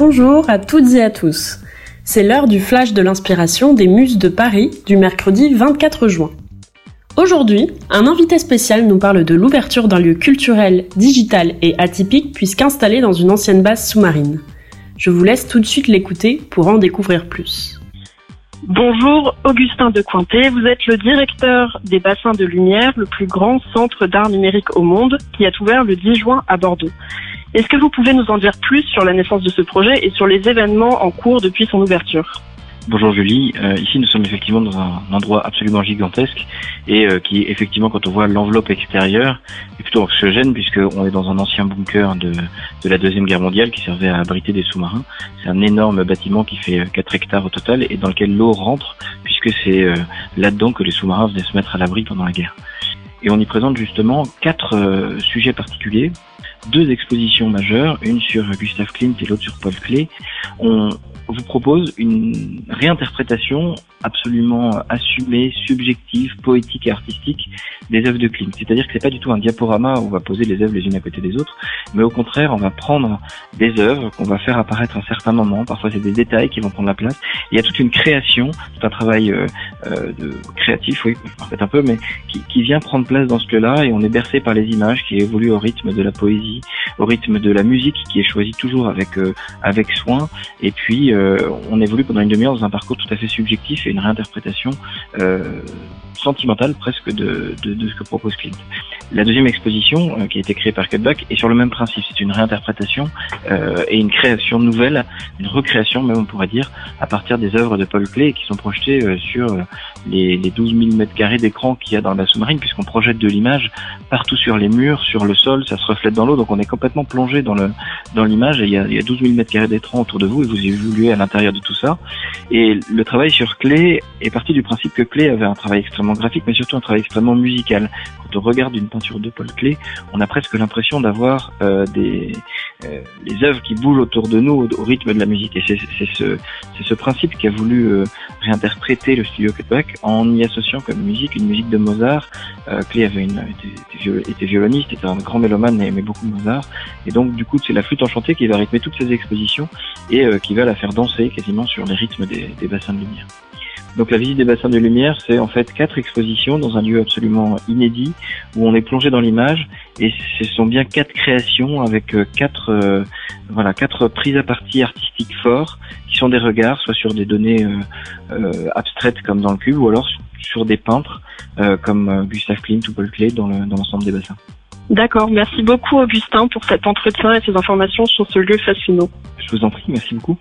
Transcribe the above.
Bonjour à toutes et à tous. C'est l'heure du flash de l'inspiration des Muses de Paris du mercredi 24 juin. Aujourd'hui, un invité spécial nous parle de l'ouverture d'un lieu culturel, digital et atypique puisqu'installé dans une ancienne base sous-marine. Je vous laisse tout de suite l'écouter pour en découvrir plus. Bonjour Augustin de Cointet, vous êtes le directeur des bassins de lumière, le plus grand centre d'art numérique au monde, qui a ouvert le 10 juin à Bordeaux. Est-ce que vous pouvez nous en dire plus sur la naissance de ce projet et sur les événements en cours depuis son ouverture Bonjour Julie, euh, ici nous sommes effectivement dans un endroit absolument gigantesque et euh, qui effectivement quand on voit l'enveloppe extérieure est plutôt anxiogène puisqu'on est dans un ancien bunker de, de la Deuxième Guerre mondiale qui servait à abriter des sous-marins. C'est un énorme bâtiment qui fait 4 hectares au total et dans lequel l'eau rentre puisque c'est euh, là-dedans que les sous-marins venaient se mettre à l'abri pendant la guerre. Et on y présente justement quatre sujets particuliers deux expositions majeures, une sur Gustave Klimt et l'autre sur Paul Klee. On vous propose une réinterprétation absolument assumée, subjective, poétique et artistique des œuvres de Klimt. C'est-à-dire que c'est pas du tout un diaporama où on va poser les œuvres les unes à côté des autres, mais au contraire, on va prendre des œuvres qu'on va faire apparaître à un certain moment. Parfois, c'est des détails qui vont prendre la place. Il y a toute une création, c'est un travail euh, euh, de créatif, oui, en fait un peu, mais qui, qui vient prendre place dans ce lieu-là et on est bercé par les images qui évoluent au rythme de la poésie, au rythme de la musique qui est choisie toujours avec euh, avec soin. Et puis, on évolue pendant une demi-heure dans un parcours tout à fait subjectif et une réinterprétation sentimentale presque de, de, de, ce que propose Clint. La deuxième exposition, euh, qui a été créée par Cutback, est sur le même principe. C'est une réinterprétation euh, et une création nouvelle, une recréation même on pourrait dire, à partir des œuvres de Paul Klee qui sont projetées euh, sur les, les 12 000 mètres carrés d'écran qu'il y a dans la sous-marine, puisqu'on projette de l'image partout sur les murs, sur le sol, ça se reflète dans l'eau, donc on est complètement plongé dans le dans l'image et il y, a, il y a 12 000 mètres carrés d'écran autour de vous et vous évoluez à l'intérieur de tout ça. Et le travail sur Klee est parti du principe que Klee avait un travail extrêmement graphique, mais surtout un travail extrêmement musical. Quand on regarde une peinture de Paul Klee, on a presque l'impression d'avoir euh, des euh, les œuvres qui bougent autour de nous au, rythme de la musique. Et c'est ce ce principe qui a voulu euh, réinterpréter le studio Cutback en y associant comme musique une musique de Mozart. Euh, avait une était, violoniste, était un grand mélomane et aimait beaucoup Mozart. Et donc du coup c'est la flûte enchantée qui va rythmer toutes ces expositions et qui va la faire danser quasiment sur les rythmes des bassins de lumière. Donc la visite des bassins de lumière, c'est en fait quatre expositions dans un lieu absolument inédit où on est plongé dans l'image et ce sont bien quatre créations avec euh, quatre euh, voilà quatre prises à partie artistiques forts qui sont des regards soit sur des données euh, abstraites comme dans le cube ou alors sur des peintres comme Gustave Klimt ou Paul Klee dans l'ensemble des bassins. D'accord, merci beaucoup Augustin pour cet entretien et ces informations sur ce lieu fascinant. Je vous en prie, merci beaucoup.